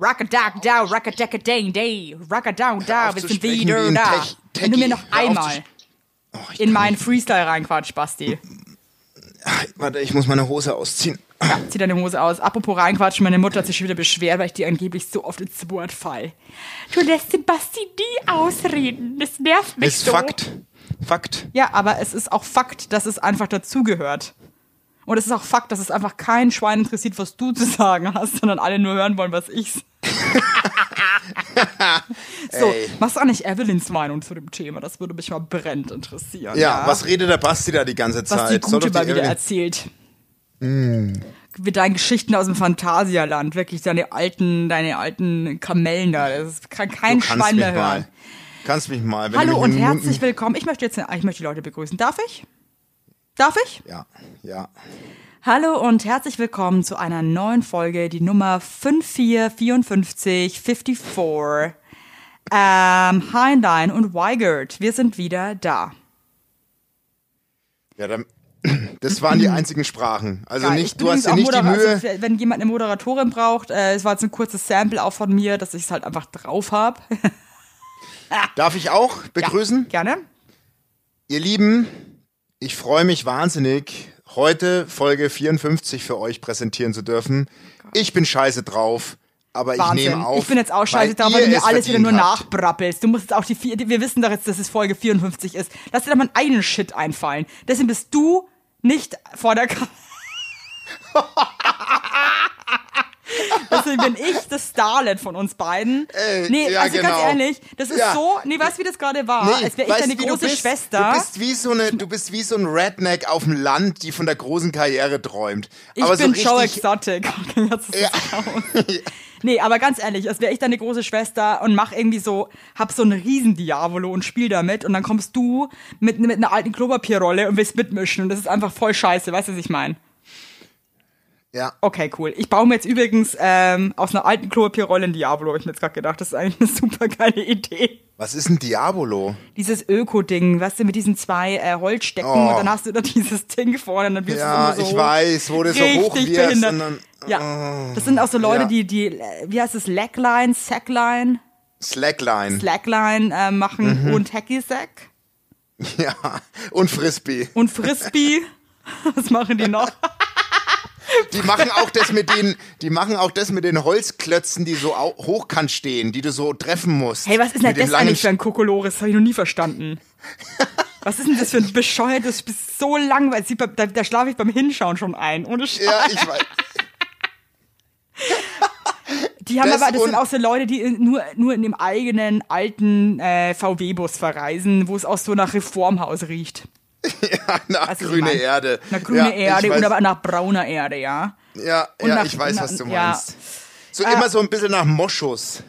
Rockadack-dow, rockadack-a-day-day, rockadaw-dow, wir sind wieder da. Tech- Wenn du mir noch einmal Oh, in meinen. Freestyle reinquatscht, Basti. Warte, ich muss meine Hose ausziehen. Ja, zieh deine Hose aus. Apropos reinquatschen, meine Mutter hat sich schon wieder beschwert, weil ich dir angeblich so oft ins Wort fall. Du lässt den Basti nie ausreden. Das nervt mich Ist so. Fakt. Fakt. Ja, aber es ist auch Fakt, dass es einfach dazugehört. Und es ist auch Fakt, dass es einfach kein Schwein interessiert, was du zu sagen hast, sondern alle nur hören wollen, was ich. so, Ey. was ist eigentlich Evelyns Meinung zu dem Thema? Das würde mich mal brennend interessieren. Ja, was redet der Basti da die ganze Zeit? was die Soll Gute doch mal wieder erzählt. Mm. Mit deinen Geschichten aus dem Phantasialand, wirklich deine alten, deine alten Kamellen da. Das kann kein Du Schwein mehr hören. mal. Kannst mich mal. Wenn Hallo du und herzlich willkommen. Ich möchte jetzt, ich möchte die Leute begrüßen. Darf ich? Darf ich? Ja, ja. Hallo und herzlich willkommen zu einer neuen Folge, die Nummer 545454. Ähm, Heinlein und Weigert, wir sind wieder da. Ja, dann, das waren die einzigen Sprachen. Also Geil. Ich nicht, du hast auch nicht die Modera- Mühe. Also, wenn jemand eine Moderatorin braucht, äh, es war jetzt ein kurzes Sample auch von mir, dass ich es halt einfach drauf habe. Darf ich auch begrüßen? Gerne. Ihr Lieben, ich freue mich wahnsinnig, heute Folge 54 für euch präsentieren zu dürfen. Ich bin scheiße drauf, aber ich Wahnsinn. nehme auf. ich bin jetzt auch scheiße drauf, weil du mir es alles wieder nur habt. nachbrappelst. Du musst jetzt auch die vier, wir wissen doch jetzt, dass es Folge 54 ist. Lass dir doch mal einen Shit einfallen. Deswegen bist du nicht vor der Kamera. Deswegen bin ich das Starlet von uns beiden. Ey, nee, ja, also ganz genau. ehrlich, das ist Ja. so, nee, weißt du, wie das gerade war? Nee, Als wäre ich deine große bist? Schwester. Du bist wie so eine, du bist wie so ein Redneck auf dem Land, die von der großen Karriere träumt. Ich aber bin so richtig, Exotic. Jetzt ist Ja. Nee, aber ganz ehrlich, als wäre ich deine große Schwester und mach irgendwie so, hab so einen riesen Diavolo und spiel damit und dann kommst du mit, mit einer alten Klopapierrolle und willst mitmischen und das ist einfach voll scheiße, weißt du, was ich meine? Ja. Okay, cool. Ich baue mir jetzt übrigens ähm, aus einer alten Klopapierrolle ein Diavolo, hab ich mir jetzt gerade gedacht. Das ist eigentlich eine super geile Idee. Was ist ein Diabolo? Dieses Öko-Ding, weißt du, mit diesen zwei äh, Holzstecken Oh. und dann hast du da dieses Ding vorne und dann wirst Ja, du so ich weiß, wo du so hoch wirst dann Ja, das sind auch so Leute, ja. die, die, wie heißt es, Slackline, Sackline, Slackline. Slackline äh, machen Mhm. und Hacky Sack ja. Und Frisbee. und Frisbee. Was machen die noch? Die machen auch das mit den, die machen auch das mit den Holzklötzen, die so hochkant stehen, die du so treffen musst. Hey, was ist denn das eigentlich für ein Kokolores? Das habe ich noch nie verstanden. Was ist denn das für ein bescheuertes, bist so langweilig. Da, da schlafe ich beim Hinschauen schon ein. Ohne Scheiß. Ja, ich weiß. Die haben Das aber, das sind auch so Leute, die nur, nur in dem eigenen alten äh, VW-Bus verreisen, wo es auch so nach Reformhaus riecht. Ja, nach was ich grüne mein? Erde. Nach grüne ja, Erde weiß, und aber nach brauner Erde, ja. Ja, und ja nach- ich weiß, nach- was du ja. meinst. So Äh, immer so ein bisschen nach Moschus.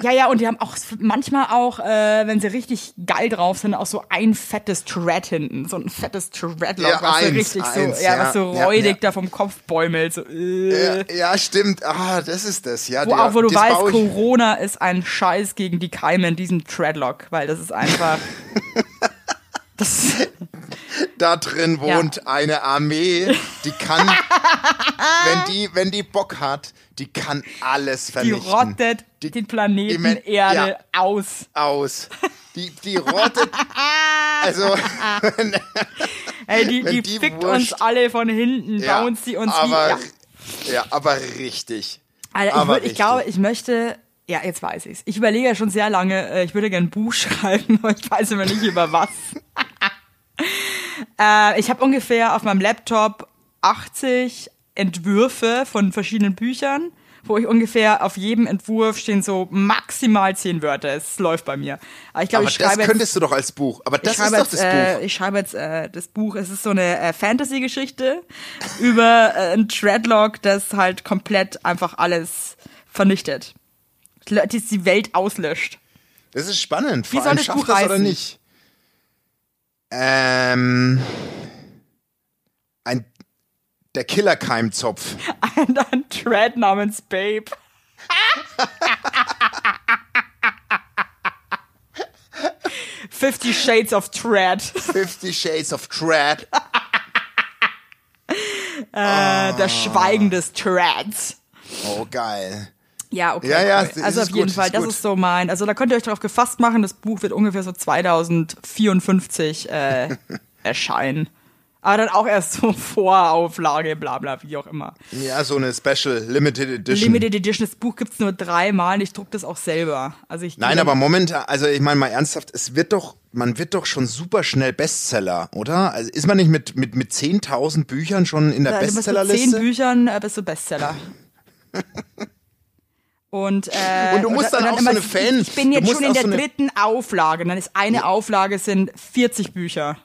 Ja, ja, und die haben auch manchmal auch, äh, wenn sie richtig geil drauf sind, auch so ein fettes Tread hinten. So ein fettes Treadlock, Ja, was so eins, richtig eins, so, ja, was ja, so ja, räudig ja. da vom Kopf bäumelt. So, äh. Ja, ja, stimmt. Ah, das ist das. Ja, Wo der- auch, wo du weißt, Corona ist ein Scheiß gegen die Keime in diesem Treadlock, weil das ist einfach. das, da drin Ja. wohnt eine Armee, die kann, wenn die, wenn die Bock hat, die kann alles die vernichten. rottet Die- den Planeten die Erde ja. aus. aus. Die, die rottet. Also, Ey, die, die, die fickt Wurst- uns alle von hinten, ja, bauen sie uns aber, wie. Ja. ja, aber richtig. Alter, ich, aber würd, ich glaube, ich möchte. Ja, jetzt weiß ich's. Ich überlege ja schon sehr lange, äh, ich würde gerne ein Buch schreiben, aber ich weiß immer nicht über was. äh, ich habe ungefähr auf meinem Laptop 80 Entwürfe von verschiedenen Büchern, wo ich ungefähr auf jedem Entwurf stehen so maximal 10 Wörter. Es läuft bei mir. Aber ich glaube, ich das schreibe jetzt könntest du doch als Buch. Aber das ist schreibe doch jetzt, das äh, Buch. Ich schreibe jetzt äh, das Buch. Es ist so eine äh, Fantasy-Geschichte über äh, ein Dreadlock, das halt komplett einfach alles vernichtet. Das die Welt auslöscht. Das ist spannend. Wie Vor soll allem das schafft Buch das oder nicht. Ähm, ein, der Killerkeimzopf. Ein, ein Dread namens Babe. Fifty Shades of Dread. Fifty Shades of Dread. Äh, der Schweigen des Dreads. Oh, geil. Ja, okay. Ja, ja, das Also ist auf jeden gut, Fall, ist das gut. ist so mein. Also da könnt ihr euch darauf gefasst machen, das Buch wird ungefähr so 2054 äh, erscheinen. Aber dann auch erst so Vorauflage, bla bla, wie auch immer. Ja, so eine Special Limited Edition. Limited Edition, das Buch gibt's nur dreimal und ich druck das auch selber. Also ich Nein, aber momentan, also ich meine mal ernsthaft, es wird doch, man wird doch schon super schnell Bestseller, oder? Also ist man nicht mit, mit, mit 10.000 Büchern schon in der bist mit zehn Bestsellerliste? Büchern äh, bist du Bestseller. Und, äh, Und du musst dann auch so eine Fan- Ich bin jetzt schon in der so dritten Auflage. Und dann ist eine Auflage sind 40 Bücher.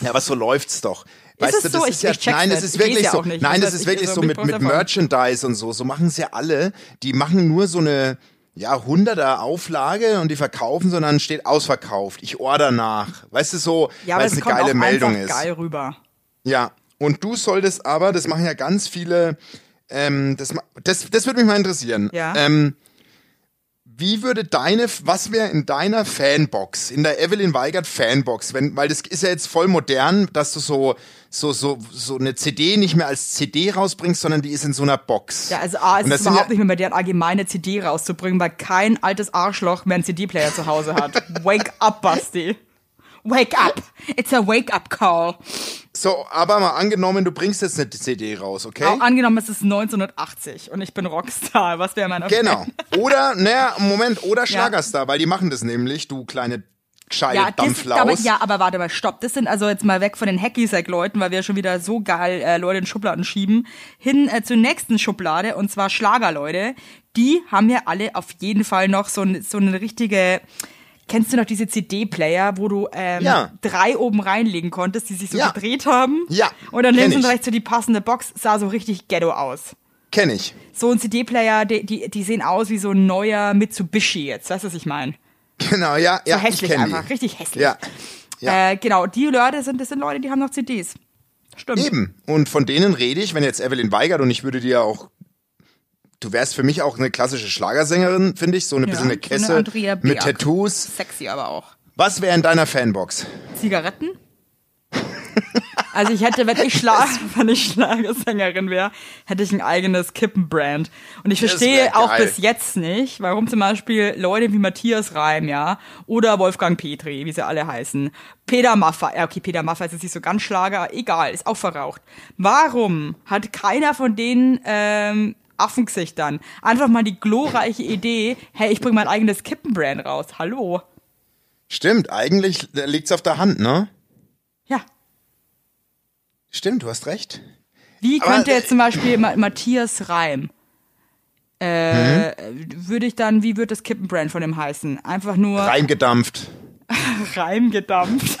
Ja, aber so läuft's doch. Weißt es du, so? das Ich- ist ja, ich nein, das ist Ich wirklich ja so. nicht. Nein, Das das heißt, ist ich- wirklich also so mit, mit. Merchandise und so. So machen es ja alle. Die machen nur so eine, ja, hunderter Auflage und die verkaufen, sondern steht ausverkauft. Ich order nach. Weißt du, so, Ja, weil es eine kommt geile auch Meldung ist. geil rüber. Ja, und du solltest aber, das machen ja ganz viele, ähm, das, das, das würde mich mal interessieren. Ja. Ähm, wie würde deine, was wäre in deiner Fanbox, in der Evelyn Weigert Fanbox, wenn, weil das ist ja jetzt voll modern, dass du so, so, so, so eine CD nicht mehr als CD rausbringst, sondern die ist in so einer Box. Ja, also A, das ist überhaupt ja- nicht mehr bei der allgemeine CD rauszubringen, weil kein altes Arschloch mehr einen CD-Player zu Hause hat. Wake up, Basti. Wake up. It's a wake-up-call. So, aber mal angenommen, du bringst jetzt eine CD raus, okay? Auch angenommen, es ist 1980 und ich bin Rockstar. Was wäre mein Genau. Oder, naja, Moment, oder Schlagerstar, weil die machen das nämlich, du kleine gescheite Ja, Dampflaus. aber, ja, aber warte mal, stopp. Das sind also jetzt mal weg von den Hacky-Sack-Leuten, weil wir schon wieder so geil äh, Leute in Schubladen schieben, hin äh, zur nächsten Schublade, und zwar Schlagerleute. Die haben ja alle auf jeden Fall noch so, ein- so eine richtige... Kennst du noch diese CD-Player, wo du ähm, Ja. drei oben reinlegen konntest, die sich so Ja. gedreht haben? Ja, Und dann links und rechts so die passende Box, sah so richtig ghetto aus. Kenn ich. So ein CD-Player, die, die, die sehen aus wie so ein neuer Mitsubishi jetzt. Weißt du, was ich meine? Genau, ja, So ja, ich hässlich einfach, die. richtig hässlich. Ja, ja. Äh, genau, die Leute sind, das sind Leute, die haben noch CDs. Stimmt. Eben. Und von denen rede ich, wenn jetzt Evelyn Weigert und ich würde dir auch, du wärst für mich auch eine klassische Schlagersängerin, finde ich, so eine Ja, bisschen eine Kesse mit. Tattoos. Sexy aber auch. Was wäre in deiner Fanbox? Zigaretten? Also ich hätte, wenn ich, Schla wenn ich Schlagersängerin wäre, hätte ich ein eigenes Kippenbrand. Und ich verstehe auch bis jetzt nicht, warum zum Beispiel Leute wie Matthias Reim, ja, oder Wolfgang Petri, wie sie alle heißen, Peter Maffay, ja okay, Peter Maffay ist jetzt nicht so ganz Schlager, egal, ist auch verraucht. Warum hat keiner von denen ähm, Affengesichtern einfach mal die glorreiche Idee, hey, ich bringe mein eigenes Kippenbrand raus, hallo? Stimmt, eigentlich liegt's auf der Hand, ne? Ja, Stimmt, du hast recht. Wie könnte äh, jetzt zum Beispiel Ma Matthias Reim, äh, würde ich dann, wie wird das Kippenbrand von dem heißen? Einfach nur Reimgedampft. Reim gedampft.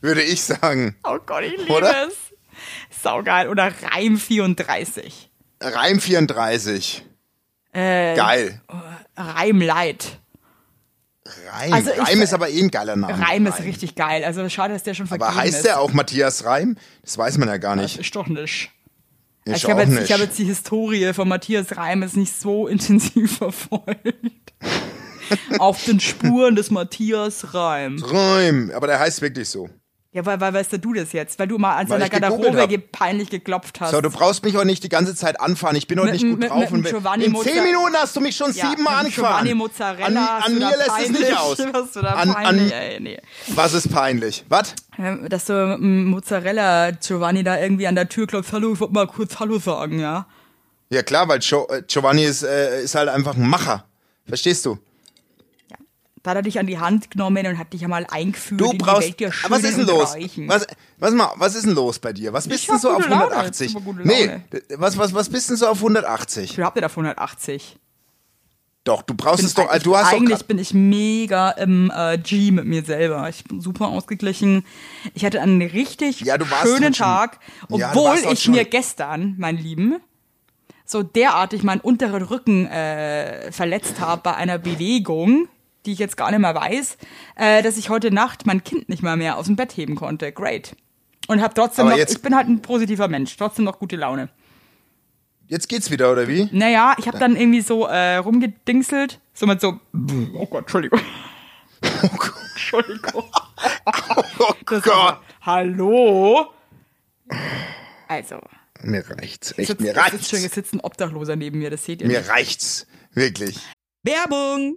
Würde ich sagen. Oh Gott, ich liebe Oder? es. Saugeil. Oder Reim 34. Reim 34. Äh, Geil. Reim Light. Reim. Also ich- Reim ist aber eh ein geiler Name. Reim ist richtig geil. Also schade, dass der schon vergeben Aber heißt ist. der auch Matthias Reim? Das weiß man ja gar Das nicht. ist doch nicht. Ich, Ich habe jetzt, ich hab jetzt die Historie von Matthias Reim jetzt nicht so intensiv verfolgt. Auf den Spuren des Matthias Reim. Reim. Aber der heißt wirklich so. Ja, weil, weil weißt du das jetzt? Weil du mal an seiner Garderobe ge peinlich geklopft hast. So, du brauchst mich auch nicht die ganze Zeit anfahren. Ich bin heute nicht gut drauf. mit und in zehn Minuten hast du mich schon ja, siebenmal angefahren. Giovanni Mozzarella An, hast an mir lässt es nicht aus. Was du da An, peinlich, an, ey, nee. was ist peinlich? Was? Ähm, Dass du Mozzarella Giovanni da irgendwie an der Tür klopft, hallo, ich wollte mal kurz Hallo sagen, ja? Ja klar, weil äh, Giovanni ist, äh, ist halt einfach ein Macher. Verstehst du? Da hat er dich an die Hand genommen und hat dich einmal eingeführt Du in brauchst. die Welt der Schönen was ist denn los? Was, was, mal, was ist denn los bei dir? Was bist Ich denn so auf gute Laune, 180? super gute Nee, was, was, was bist denn so auf 180? Ich hab nicht auf 180. Doch, du brauchst Bin es doch. ich- Du hast doch eigentlich grad- bin ich mega im äh, G mit mir selber. Ich bin super ausgeglichen. Ich hatte einen richtig Ja, schönen Tag, Ja, obwohl ich schon- mir gestern, mein Lieben, so derartig meinen unteren Rücken äh, verletzt habe bei einer Bewegung, die ich jetzt gar nicht mehr weiß, äh, dass ich heute Nacht mein Kind nicht mal mehr aus dem Bett heben konnte. Great. Und habe trotzdem Aber noch, ich bin halt ein positiver Mensch, trotzdem noch gute Laune. Jetzt geht's wieder, oder wie? Naja, ich habe dann irgendwie so äh, rumgedingselt, so mit so, oh Gott, Entschuldigung. Oh Gott. Entschuldigung. Oh Gott. war Hallo? Also, Mir reicht's. Echt, Sitzt- mir sitzt reicht's. schon, es sitzt ein Obdachloser neben mir, das seht ihr Mir nicht. reicht's. Wirklich. Werbung!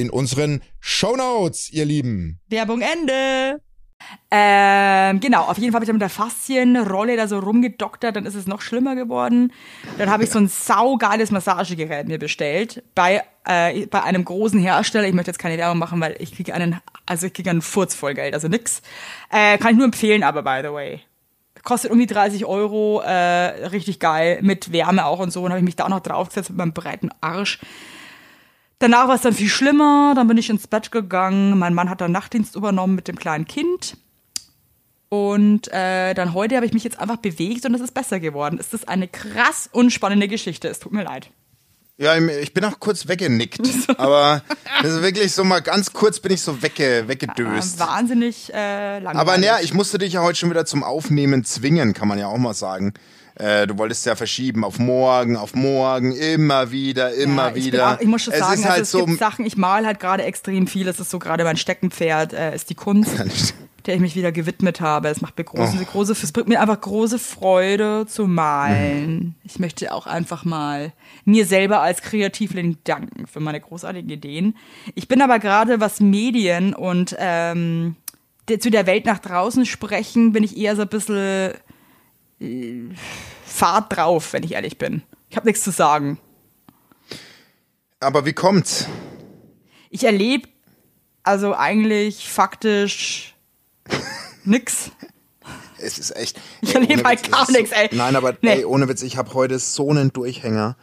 in unseren Shownotes, ihr Lieben. Werbung Ende. Ähm, genau, auf jeden Fall habe ich da mit der Faszienrolle da so rumgedoktert, dann ist es noch schlimmer geworden. Dann habe ich so ein saugeiles Massagegerät mir bestellt bei, äh, bei einem großen Hersteller. Ich möchte jetzt keine Werbung machen, weil ich kriege einen, also ich kriege einen Furz voll Geld, also nix. Äh, kann ich nur empfehlen, aber by the way. Kostet um die 30 Euro, äh, richtig geil, mit Wärme auch und so. Und habe ich mich da noch draufgesetzt mit meinem breiten Arsch. Danach war es dann viel schlimmer, dann bin ich ins Bett gegangen. Mein Mann hat dann Nachtdienst übernommen mit dem kleinen Kind. Und äh, dann heute habe ich mich jetzt einfach bewegt und es ist besser geworden. Es ist eine krass unspannende Geschichte. Es tut mir leid. Ja, ich bin auch kurz weggenickt. aber das ist wirklich so mal ganz kurz bin ich so wegge, Äh, weggedöst. wahnsinnig äh, langweilig. Aber naja, ich musste dich ja heute schon wieder zum Aufnehmen zwingen, kann man ja auch mal sagen. Äh, du wolltest ja verschieben auf morgen, auf morgen, immer wieder, immer ja, ich, wieder. auch, ich muss schon es sagen, ist also halt es so. gibt Sachen, ich mal halt gerade extrem viel. Das ist so gerade mein Steckenpferd, äh, ist die Kunst, der ich mich wieder gewidmet habe. Es macht mir große, Oh. große, es bringt mir einfach große Freude zu malen. Ich möchte auch einfach mal mir selber als Kreativling danken für meine großartigen Ideen. Ich bin aber gerade, was Medien und ähm, der, zu der Welt nach draußen sprechen, bin ich eher so ein bisschen äh, fad drauf, wenn ich ehrlich bin. Ich habe nichts zu sagen. Aber wie kommt's? Ich erlebe also eigentlich faktisch nix. Es ist echt. Ich erlebe halt gar nichts, ey. Nein, aber Nee. ey, ohne Witz, ich habe heute so einen Durchhänger,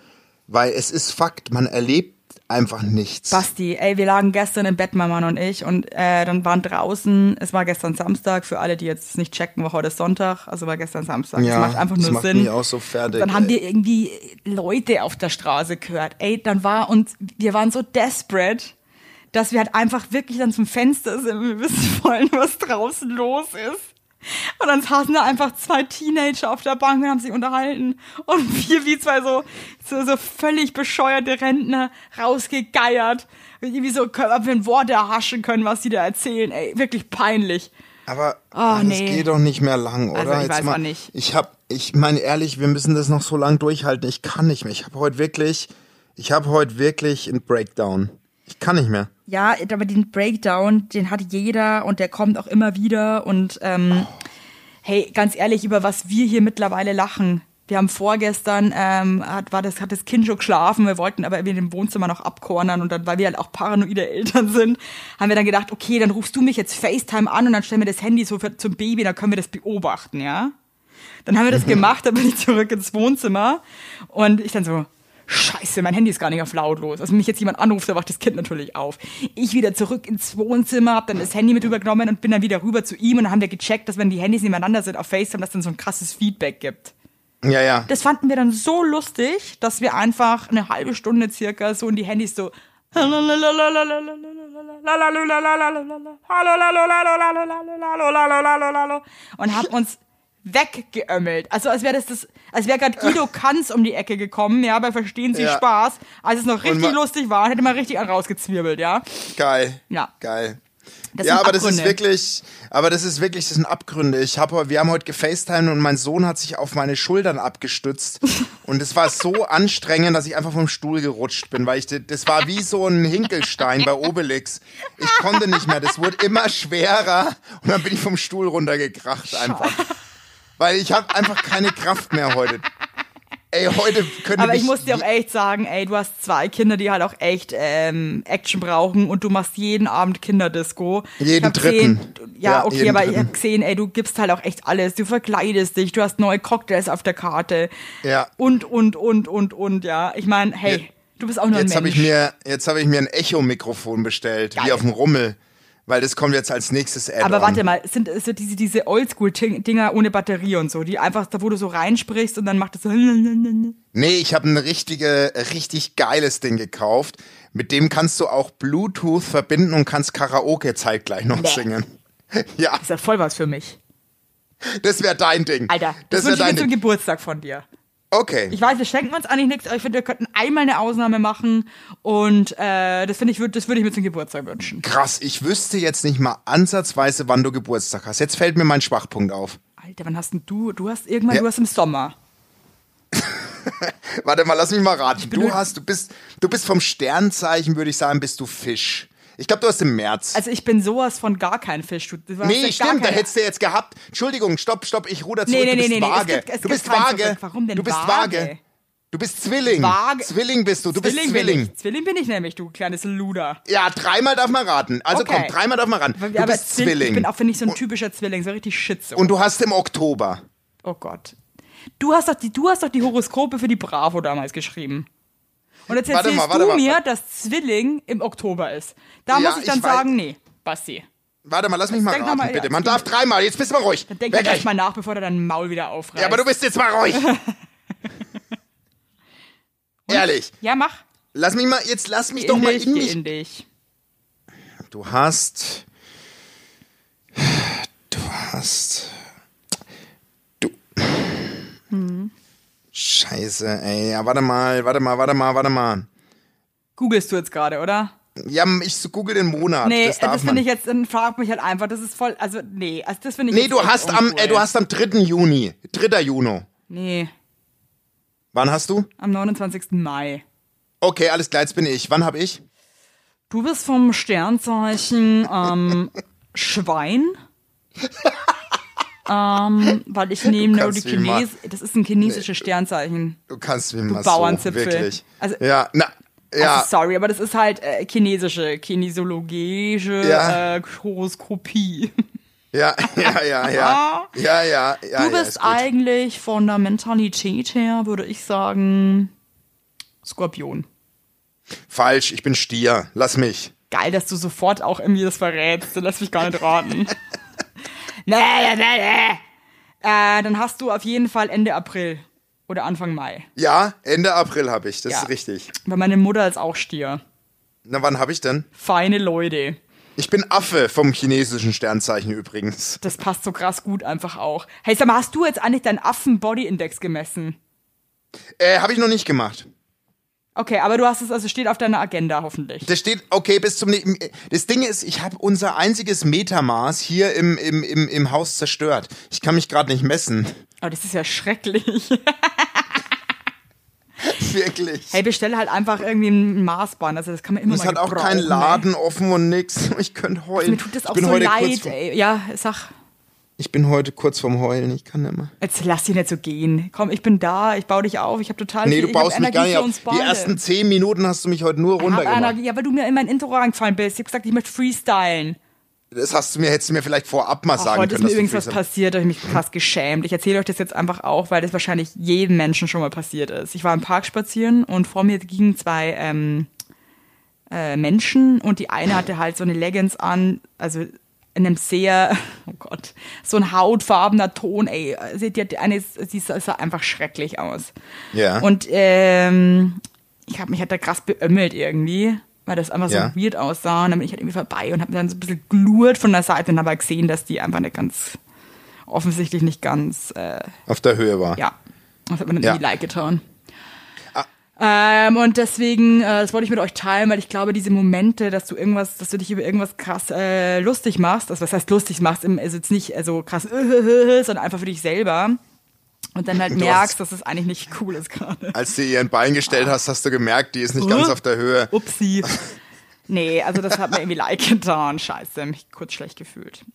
weil es ist Fakt, man erlebt einfach nichts. Basti, ey, wir lagen gestern im Bett, mein Mann und ich, und äh, dann waren draußen, es war gestern Samstag, für alle, die jetzt nicht checken, war heute Sonntag, also war gestern Samstag. Ja, das macht einfach das nur macht Sinn. mich auch so fertig, Dann haben ey. wir irgendwie Leute auf der Straße gehört. Ey, dann war uns, wir waren so desperate, dass wir halt einfach wirklich dann zum Fenster sind wir wissen wollen, was draußen los ist. Und dann saßen da einfach zwei Teenager auf der Bank und haben sich unterhalten. Und wir wie zwei so, so, so völlig bescheuerte Rentner rausgegeiert. Irgendwie so, ob wir ein Wort erhaschen können, was die da erzählen. Ey, wirklich peinlich. Aber das nee. geht doch nicht mehr lang, oder? Also, ich Jetzt weiß mal, auch nicht. Ich hab, ich meine ehrlich, wir müssen das noch so lang durchhalten. Ich kann nicht mehr. Ich habe heute wirklich, ich habe heute wirklich einen Breakdown. Ich kann nicht mehr. Ja, aber den Breakdown, den hat jeder und der kommt auch immer wieder. Und ähm, hey, ganz ehrlich, über was wir hier mittlerweile lachen. Wir haben vorgestern, ähm, hat, war das, hat das Kind schon geschlafen, wir wollten aber irgendwie im Wohnzimmer noch abkornern und dann, weil wir halt auch paranoide Eltern sind, haben wir dann gedacht, okay, dann rufst du mich jetzt FaceTime an und dann stellen wir das Handy so für, zum Baby, dann können wir das beobachten, ja? Dann haben wir das gemacht, dann bin ich zurück ins Wohnzimmer und ich dann so, Scheiße, mein Handy ist gar nicht auf lautlos. Also wenn mich jetzt jemand anruft, da wacht das Kind natürlich auf. Ich wieder zurück ins Wohnzimmer, hab dann das Handy mit rübergenommen und bin dann wieder rüber zu ihm und dann haben wir gecheckt, dass wenn die Handys nebeneinander sind auf FaceTime, dass dann so ein krasses Feedback gibt. Ja, ja. Das fanden wir dann so lustig, dass wir einfach eine halbe Stunde circa so in die Handys so und haben uns weggeömmelt. Also als wäre das das, als wäre gerade Guido Kanz um die Ecke gekommen, ja, bei Verstehen Sie Ja. Spaß. Als es noch richtig lustig war, hätte man richtig rausgezwirbelt, ja. Geil. Ja. Geil. Das ja, aber das ist Abgründe. wirklich, aber das ist wirklich, das sind Abgründe. Ich habe, wir haben heute gefacetimed und mein Sohn hat sich auf meine Schultern abgestützt und es war so anstrengend, dass ich einfach vom Stuhl gerutscht bin, weil ich, das war wie so ein Hinkelstein bei Obelix. Ich konnte nicht mehr, das wurde immer schwerer und dann bin ich vom Stuhl runtergekracht einfach. Weil ich habe einfach keine Kraft mehr heute. Ey, heute könnte Aber ich muss dir auch echt sagen, ey, du hast zwei Kinder, die halt auch echt ähm, Action brauchen und du machst jeden Abend Kinderdisco. Jeden Ich hab dritten. Gesehen, ja, Ja, okay, aber ich dritten. habe gesehen, ey, du gibst halt auch echt alles. Du verkleidest dich, du hast neue Cocktails auf der Karte. Ja. Und, und, und, und, und, ja. Ich meine, hey, Ja. du bist auch nur ein Jetzt habe Mensch. ich mir, jetzt habe ich mir ein Echo-Mikrofon bestellt, Geil. wie auf dem Rummel, weil das kommt jetzt als nächstes Add-on. aber warte mal, sind, es sind diese, diese Oldschool-Dinger ohne Batterie und so, die einfach, da wo du so reinsprichst und dann macht es so. Nee, ich habe ein richtige, richtig geiles Ding gekauft. Mit dem kannst du auch Bluetooth verbinden und kannst Karaoke zeitgleich noch Nee. singen. Ja, ist ja voll was für mich. das wäre dein Ding. Alter, das, das wünsche ich mir zum. Geburtstag von dir. Okay. Ich weiß, wir schenken uns eigentlich nichts, aber ich finde, wir könnten einmal eine Ausnahme machen und äh, das finde ich, das würde ich mir zum Geburtstag wünschen. Krass, ich wüsste jetzt nicht mal ansatzweise, wann du Geburtstag hast. Jetzt fällt mir mein Schwachpunkt auf. Alter, wann hast denn du? Du hast irgendwann, Ja. du hast im Sommer. Warte mal, lass mich mal raten. Du hast, du bist, du bist vom Sternzeichen, würde ich sagen, bist du Fisch. Ich glaube, du hast im März. Also ich bin sowas von gar kein Fisch. Du, du Nee, stimmt, da hättest du jetzt gehabt. Entschuldigung, stopp, stopp, ich ruder zurück. Nee, nee, du bist nee, nee, es vage. gibt- es du bist vage. Zurück. Warum denn du bist vage? vage. Du bist Zwilling. Vage. Zwilling bist du. Du bist Bin Zwilling. ich. Zwilling bin ich nämlich, du kleines Luder. Ja, dreimal darf man raten. Also Okay. komm, dreimal darf man raten. Du Aber bist Zwill- Zwilling. Ich bin auch, finde ich, so ein typischer Zwilling, so richtig Schizo. und du hast im Oktober. oh Gott. Du hast, doch die, du hast doch die Horoskope für die Bravo damals geschrieben. Und jetzt Warte erzählst mal, du mal, mir, dass Zwilling im Oktober ist. Da Ja, muss ich dann ich sagen, nee, Basti. Warte mal, lass mich mal Denk noch raten, mal, bitte. ja, Man denk- darf dreimal. Jetzt bist du mal ruhig. Dann denk echt mal nach, bevor du dein Maul wieder aufreißt. Ja, aber du bist jetzt mal ruhig. Ehrlich. Ja, mach. Lass mich mal, jetzt lass mich Geh doch mal dich, in mich. in dich. Du hast. Du hast. Du. Scheiße, ey. Ja, warte mal, warte mal, warte mal, warte mal. Googlest du jetzt gerade, oder? Ja, ich google den Monat. Nee, das das, finde ich jetzt, dann frag mich halt einfach, das ist voll, also nee, also das finde ich nee, du hast am, äh, du hast am 3. Juni. 3. Juni. Nee, Wann hast du? am 29. Mai. Okay, alles klar, jetzt bin ich. Wann hab ich? Du bist vom Sternzeichen ähm, Schwein. Ähm, weil ich nehme nur die kannst wie immer. Chines, das ist ein chinesisches Sternzeichen. Du kannst mir mal Bauernzipfel. wirklich. Also- ja, na, ja. Also sorry, aber das ist halt äh, chinesische, kinesiologische Ja. äh, Horoskopie. Ja, ja, ja, ja. Ja, ja, ja. Du ja, bist ist gut. eigentlich von der Mentalität her, würde ich sagen, Skorpion. Falsch, ich bin Stier. Lass mich. Geil, dass du sofort auch irgendwie das verrätst. Lässt mich gar nicht raten. nee, nee, nee, nee. Äh, dann hast du auf jeden Fall Ende April oder Anfang Mai. Ja, Ende April habe ich, das Ja. ist richtig. Weil meine Mutter ist auch Stier. Na, wann habe ich denn? Feine Leute. Ich bin Affe vom chinesischen Sternzeichen übrigens. Das passt so krass gut einfach auch. Hey, sag mal, hast du jetzt eigentlich deinen Affen-Body-Index gemessen? Äh, habe ich noch nicht gemacht. Okay, aber du hast es, also steht auf deiner Agenda hoffentlich. Das steht, okay, bis zum. ne- Das Ding ist, ich habe unser einziges Metamaß hier im, im, im, im Haus zerstört. Ich kann mich gerade nicht messen. Aber das ist ja schrecklich. Wirklich. Hey, bestelle halt einfach irgendwie ein Maßband. Also das kann man immer es mal hat auch keinen ey. Laden offen und nix. Ich könnte heulen. Mir tut das auch so leid, ey. Ja, sag, Ich bin heute kurz vorm Heulen. Ich kann nicht mehr. jetzt lass dich nicht so gehen. Komm, ich bin da, ich baue dich auf, ich habe total Nee, viel, du baust mich gar Energie nicht für auf. Die ersten zehn Minuten hast du mich heute nur runtergemacht. Ja, weil du mir in mein Intro reingefallen bist. Ich hab gesagt, ich möchte freestylen. Das hast du mir, hättest du mir vielleicht vorab mal Ach, sagen heute ist können. mir übrigens was passiert, da habe ich mich krass geschämt. Ich erzähle euch das jetzt einfach auch, weil das wahrscheinlich jedem Menschen schon mal passiert ist. Ich war im Park spazieren und vor mir gingen zwei ähm, äh, Menschen und die eine hatte halt so eine Leggings an, also in einem sehr, oh Gott, so ein hautfarbener Ton, ey. Sie, die, die eine, sie sah einfach schrecklich aus. Ja. Und ähm, ich habe mich halt da krass beömmelt irgendwie, weil das einfach so Ja. weird aussah. Und dann bin ich halt irgendwie vorbei und habe mir dann so ein bisschen glurt von der Seite und habe halt gesehen, dass die einfach nicht ganz offensichtlich nicht ganz, äh, Auf der Höhe war. ja, das hat man dann Ja. irgendwie like getan. Ähm, und deswegen, äh, das wollte ich mit euch teilen, weil ich glaube, diese Momente, dass du irgendwas, dass du dich über irgendwas krass äh, lustig machst, also was heißt lustig machst, im- also jetzt nicht äh, so krass, sondern einfach für dich selber und dann halt Du merkst, dass es eigentlich nicht cool ist gerade. Als du ihr ein Bein gestellt hast, hast du gemerkt, die ist nicht ganz Huh? auf der Höhe. Upsi. Nee, also das hat mir irgendwie like getan. Scheiße, mich kurz schlecht gefühlt.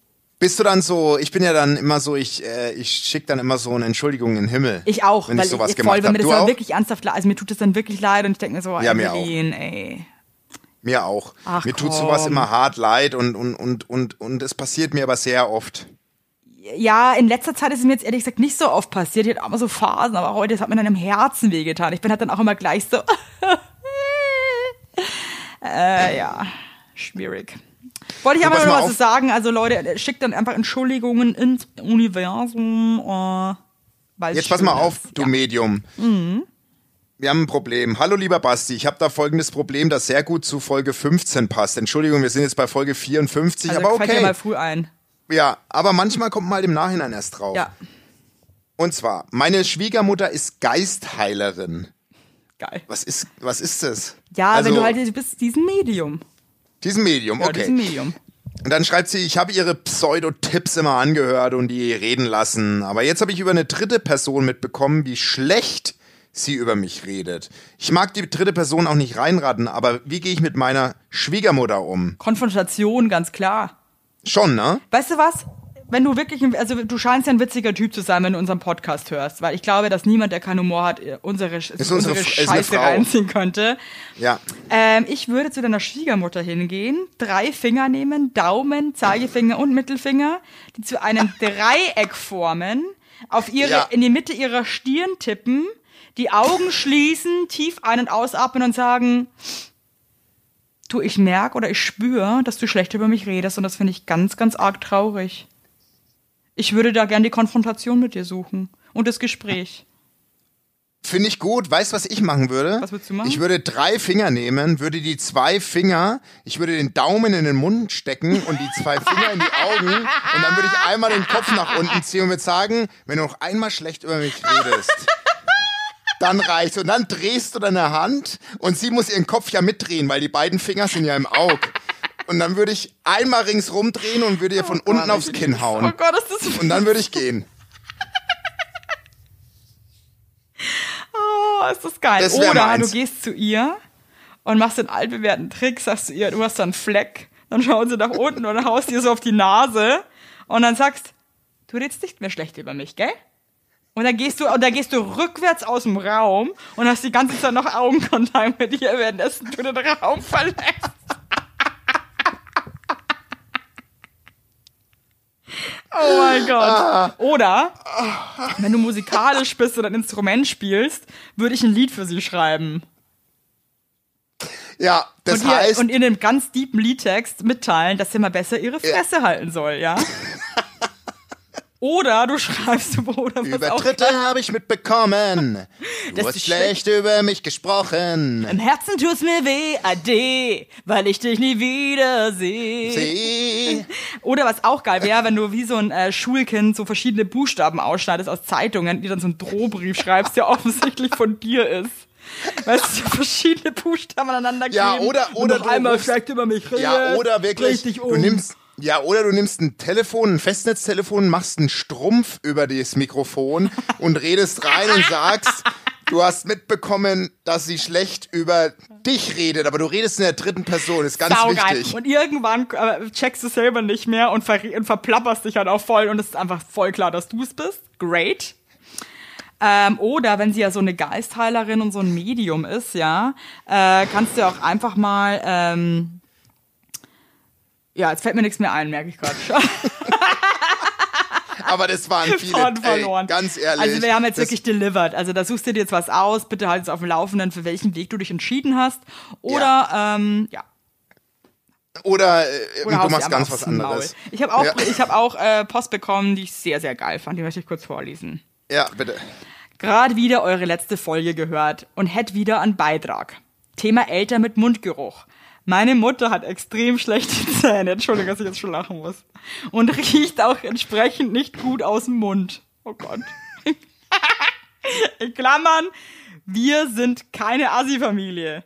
Bist du dann so, ich bin ja dann immer so, ich, äh, ich schicke dann immer so eine Entschuldigung in den Himmel. Ich auch, wenn weil ich sowas ich, gemacht voll, habe. mir das Du dann auch? wirklich ernsthaft leid, also mir tut es dann wirklich leid und ich denke mir so, Ja, mir auch. Evelyn, ey. Mir auch. Ach, mir tut komm. sowas immer hart leid und, und, und, und, und es passiert mir aber sehr oft. Ja, in letzter Zeit ist es mir jetzt ehrlich gesagt nicht so oft passiert. Ich hatte auch immer so Phasen, aber heute das hat mir dann im Herzen wehgetan. Ich bin halt dann auch immer gleich so. äh, ja, schwierig. Wollte ich aber nur mal was sagen. Also Leute, schickt dann einfach Entschuldigungen ins Universum. Es Jetzt pass mal auf, ist. du ja. Mhm. Medium. Wir haben ein Problem. Hallo lieber Basti, ich habe da folgendes Problem, das sehr gut zu Folge 15 passt. Entschuldigung, wir sind jetzt bei Folge 54, Also aber fällt dir okay. mal früh ein. Ja, aber manchmal kommt man halt im Nachhinein erst drauf. Ja, Und zwar, meine Schwiegermutter ist Geistheilerin. geil. Was ist, was ist das? Ja, also, wenn du halt du bist diesen Medium. Diesen Medium, Ja, okay. diesen Medium. Und dann schreibt sie, ich habe ihre Pseudo-Tipps immer angehört und die reden lassen. Aber jetzt habe ich über eine dritte Person mitbekommen, wie schlecht sie über mich redet. Ich mag die dritte Person auch nicht reinraten, aber wie gehe ich mit meiner Schwiegermutter um? Konfrontation, ganz klar. Schon, ne? Weißt du was? Wenn du wirklich, also du scheinst ja ein witziger Typ zu sein, wenn du unseren Podcast hörst, weil ich glaube, dass niemand, der keinen Humor hat, äh, unsere, unsere, unsere ist eine Scheiße reinziehen könnte. Ja. Ähm, ich würde zu deiner Schwiegermutter hingehen, drei Finger nehmen, Daumen, Zeigefinger und Mittelfinger, die zu einem Dreieck formen, auf ihre, Ja. in die Mitte ihrer Stirn tippen, die Augen schließen, tief ein- und ausatmen und sagen, du, ich merke oder ich spüre, dass du schlecht über mich redest und das finde ich ganz, ganz arg traurig. Ich würde da gern die Konfrontation mit dir suchen und das Gespräch. Finde ich gut. Weißt du, was ich machen würde? Was würdest du machen? Ich würde drei Finger nehmen, würde die zwei Finger, ich würde den Daumen in den Mund stecken und die zwei Finger in die Augen und dann würde ich einmal den Kopf nach unten ziehen und würde sagen, wenn du noch einmal schlecht über mich redest, dann reicht's. Und dann drehst du deine Hand und sie muss ihren Kopf ja mitdrehen, weil die beiden Finger sind ja im Auge. Und dann würde ich einmal ringsrum drehen und würde ihr von unten aufs Kinn Oh hauen. Gott, ist das Und dann würde ich gehen. Oh, ist das geil. Das Oder meins. du gehst zu ihr und machst den altbewährten Trick, sagst zu ihr, du hast da einen Fleck. Dann schauen sie nach unten und dann haust ihr so auf die Nase und dann sagst, du redest nicht mehr schlecht über mich, gell? Und dann gehst du, und dann gehst du rückwärts aus dem Raum und hast die ganze Zeit noch Augenkontakt mit ihr, währenddessen du den Raum verlässt. Oh mein Gott. Oder, wenn du musikalisch bist oder ein Instrument spielst, würde ich ein Lied für sie schreiben. Ja, das und, ihr, heißt, und ihr in einem ganz deepen Liedtext mitteilen, dass sie mal besser ihre Fresse halten soll, ja? Oder du schreibst, oder was über auch Dritte habe ich mitbekommen. Du Dass hast du schlecht über mich gesprochen. Im Herzen tut's mir weh, ade, weil ich dich nie wiedersehe. Oder was auch geil wäre, wenn du wie so ein äh, Schulkind so verschiedene Buchstaben ausschneidest aus Zeitungen, die dann so einen Drohbrief schreibst, der offensichtlich von dir ist. Weißt du, so verschiedene Buchstaben aneinander Ja, oder- oder noch du einmal rufst- über mich Ja, redest, oder dreh wirklich, dich du um. nimmst, ja, oder du nimmst ein Telefon, ein Festnetztelefon, machst einen Strumpf über das Mikrofon und redest rein und sagst, du hast mitbekommen, dass sie schlecht über dich redet, aber du redest in der dritten Person, ist ganz Saugeil. wichtig. Und irgendwann äh, checkst du selber nicht mehr und, ver und verplapperst dich halt auch voll und es ist einfach voll klar, dass du es bist. Great. Ähm, oder wenn sie ja so eine Geistheilerin und so ein Medium ist, ja, äh, kannst du auch einfach mal, ähm, ja, jetzt fällt mir nichts mehr ein, merke ich gerade schon. Aber das waren viele, ey, verloren. ganz ehrlich. Also wir haben jetzt wirklich delivered. Also da suchst du dir jetzt was aus, bitte halt jetzt auf dem Laufenden, für welchen Weg du dich entschieden hast. Oder, ähm, ja. Oder, äh, Oder du machst ganz was aufs Maul. anderes. Ich habe auch, Ja. ich hab auch äh, Post bekommen, die ich sehr, sehr geil fand. Die möchte ich kurz vorlesen. Ja, bitte. Gerade wieder eure letzte Folge gehört und hätte wieder einen Beitrag. Thema Eltern mit Mundgeruch. Meine Mutter hat extrem schlechte Zähne. Entschuldigung, dass ich jetzt schon lachen muss. Und riecht auch entsprechend nicht gut aus dem Mund. Oh Gott. In Klammern, wir sind keine Assi-Familie.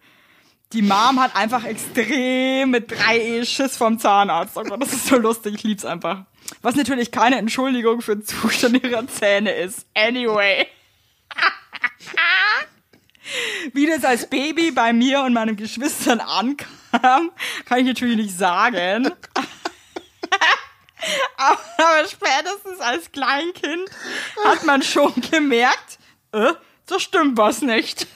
Die Mom hat einfach extrem mit 3E Schiss vom Zahnarzt. Oh Gott, das ist so lustig. Ich lieb's einfach. Was natürlich keine Entschuldigung für den Zustand ihrer Zähne ist. Anyway. Wie das als Baby bei mir und meinen Geschwistern ankam, kann ich natürlich nicht sagen. Aber spätestens als Kleinkind hat man schon gemerkt, äh, so stimmt was nicht.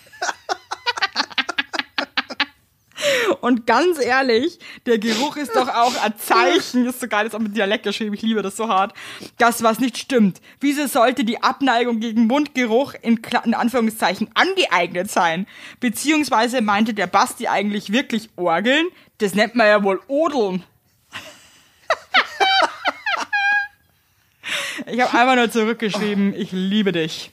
Und ganz ehrlich, der Geruch ist doch auch ein Zeichen, ist so geil, ist auch mit Dialekt geschrieben, ich liebe das so hart, dass was nicht stimmt. Wieso sollte die Abneigung gegen Mundgeruch in, in Anführungszeichen angeeignet sein? Beziehungsweise meinte der Basti eigentlich wirklich Orgeln? Das nennt man ja wohl Odeln. ich habe einfach nur zurückgeschrieben, ich liebe dich.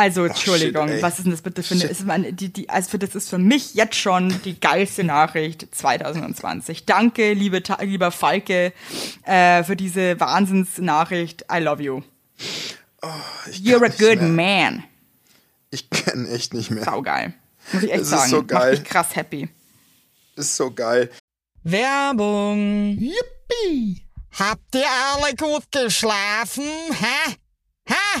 Also, Entschuldigung, shit, ey. was ist denn das bitte für eine, ist meine, die, die, also das ist für mich jetzt schon die geilste Nachricht 2020. Danke, liebe, lieber Falke, äh, für diese Wahnsinnsnachricht. I love you. Ich You're a good mehr. man. Ich kann echt nicht mehr. Saugeil. Muss ich echt Das ist sagen. so Macht geil. mich krass happy. Ist so geil. Werbung. Yippie! Habt ihr alle gut geschlafen? Hä? Hä?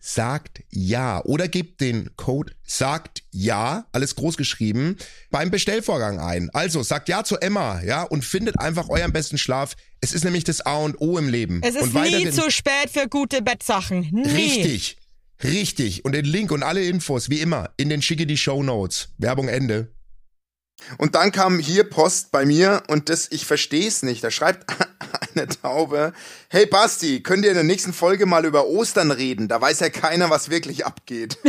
sagt ja oder gebt den Code sagt ja, alles groß geschrieben, beim Bestellvorgang ein. Also sagt ja zu Emma, ja, und findet einfach euren besten Schlaf. Es ist nämlich das A und O im Leben. Es ist und nie zu spät für gute Bettsachen. Nie. Richtig. Richtig. Und den Link und alle Infos, wie immer, in den schicke die Show Notes. Werbung Ende. Und dann kam hier Post bei mir und das, ich verstehe es nicht. Da schreibt eine Taube, hey Basti, könnt ihr in der nächsten Folge mal über Ostern reden? Da weiß ja keiner, was wirklich abgeht.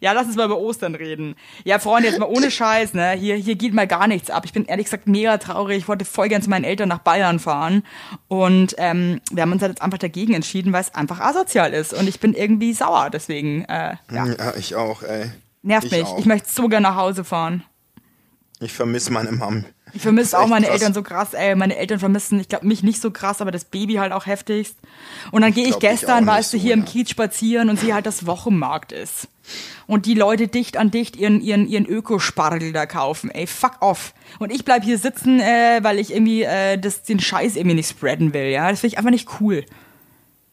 Ja, lass uns mal über Ostern reden. Ja, Freunde, jetzt mal ohne Scheiß, ne? Hier, hier geht mal gar nichts ab. Ich bin ehrlich gesagt mega traurig. Ich wollte voll gern zu meinen Eltern nach Bayern fahren. Und ähm, wir haben uns halt jetzt einfach dagegen entschieden, weil es einfach asozial ist. Und ich bin irgendwie sauer. Deswegen, äh, ja, Ja, ich auch, ey. nervt ich mich. auch. Ich möchte so gern nach Hause fahren. Ich vermisse meine Mom. Ich vermisse Das auch meine krass. Eltern so krass, ey. Meine Eltern vermissen, ich glaube, mich nicht so krass, aber das Baby halt auch heftigst. Und dann gehe ich ich gestern, weißt du, nicht hier so, im ja. Kiez spazieren und sehe halt, dass Wochenmarkt ist. Und die Leute dicht an dicht ihren, ihren, ihren Ökospargel da kaufen. Ey, fuck off. Und ich bleib hier sitzen, äh, weil ich irgendwie äh, das, den Scheiß irgendwie nicht spreaden will, ja. Das finde ich einfach nicht cool.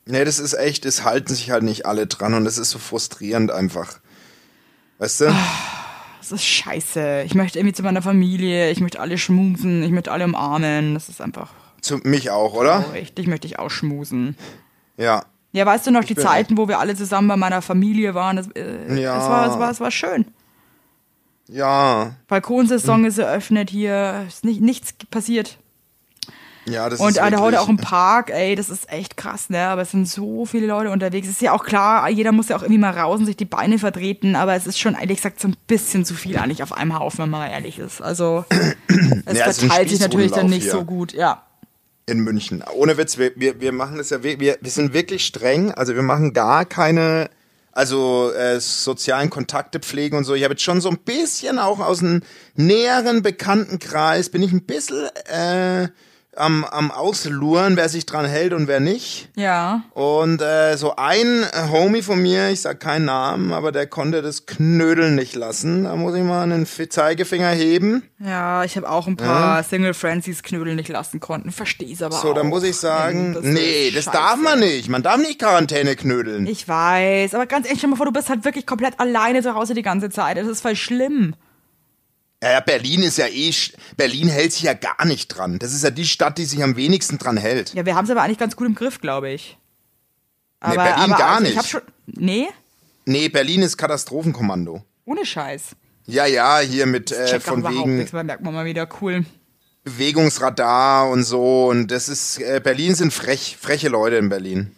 Nee, das ist echt, es halten sich halt nicht alle dran und das ist so frustrierend einfach. Weißt du? Das ist scheiße. Ich möchte irgendwie zu meiner Familie, ich möchte alle schmusen, ich möchte alle umarmen. Das ist einfach Zu mich auch, oder? traurig. Dich möchte ich auch schmusen. Ja. Ja, weißt du noch die bin Zeiten, wo wir alle zusammen bei meiner Familie waren? Das, äh, Ja. es, war, es, war, es war schön. Ja. Balkonsaison Hm. ist eröffnet hier, ist nicht, nichts passiert. Ja, das Und ist äh, wirklich, heute auch im Park, ey, das ist echt krass, ne? Aber es sind so viele Leute unterwegs. Ist ja auch klar, jeder muss ja auch irgendwie mal raus und sich die Beine vertreten, aber es ist schon ehrlich gesagt so ein bisschen zu viel eigentlich auf einem Haufen, wenn man mal ehrlich ist. Also es Ja, verteilt sich natürlich dann nicht hier. so gut, ja. in München. Ohne Witz, wir, wir, wir machen das ja, wir, wir sind wirklich streng. Also wir machen gar keine, also äh, sozialen Kontakte pflegen und so. Ich habe jetzt schon so ein bisschen auch aus einem näheren Bekanntenkreis, bin ich ein bisschen äh, am, am Ausluren, wer sich dran hält und wer nicht. Ja. Und äh, so ein äh, Homie von mir, ich sag keinen Namen, aber der konnte das Knödeln nicht lassen. Da muss ich mal einen Zeigefinger heben. Ja, ich habe auch ein paar Single Friends, die es knödeln nicht lassen konnten. Versteh's aber So, auch. dann muss ich sagen, Das nee, das scheiße. darf man nicht. Man darf nicht Quarantäne knödeln. Ich weiß, aber ganz ehrlich, stell mal vor, du bist halt wirklich komplett alleine zu Hause die ganze Zeit. Das ist voll schlimm. Ja, ja, Berlin ist ja eh, Berlin hält sich ja gar nicht dran. Das ist ja die Stadt, die sich am wenigsten dran hält. Ja, wir haben es aber eigentlich ganz gut im Griff, glaube ich. Nee, Berlin gar also, nicht. Ich hab schon, nee, Nee, Berlin ist Katastrophenkommando. ohne Scheiß. Ja, ja, hier mit äh, von wegen nichts, merkt man mal wieder. Cool. Bewegungsradar und so. Und das ist, äh, Berlin sind frech, freche Leute in Berlin.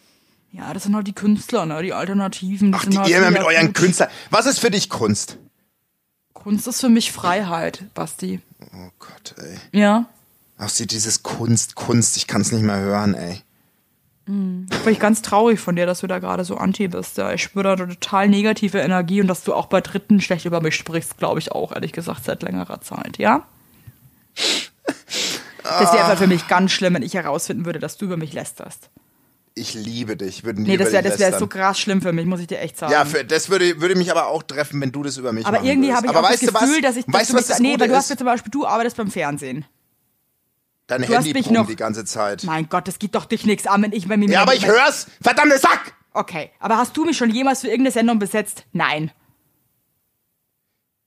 Ja, das sind halt die Künstler, ne? Die Alternativen. Die Ach, die, halt ihr immer mit euren. Künstlern. Was ist für dich Kunst? Kunst ist für mich Freiheit, Basti. Oh Gott, ey. Ja. Ach, sie, dieses Kunst, Kunst, ich kann's nicht mehr hören, ey. Bin ich ganz traurig von dir, dass du da gerade so anti bist. Ja, ich spüre da total negative Energie und dass du auch bei Dritten schlecht über mich sprichst, glaube ich auch, ehrlich gesagt, seit längerer Zeit, ja? Das wäre einfach für mich ganz schlimm, wenn ich herausfinden würde, dass du über mich lästerst. Ich liebe dich. Würde nie Nee, das wäre das wär so krass schlimm für mich, muss ich dir echt sagen. Ja, für, das würde, würde mich aber auch treffen, wenn du das über mich aber irgendwie habe ich aber auch das Gefühl, was? dass ich weißt du du, was das Nee, Gute weil du hast mir zum Beispiel, du arbeitest beim Fernsehen. Dein du Handy brummt noch- die ganze Zeit. Mein Gott, das geht doch dich nichts an, wenn ich bei mir. Ja, aber ich hör's! Verdammte Sack! Okay, aber hast du mich schon jemals für irgendeine Sendung besetzt? Nein.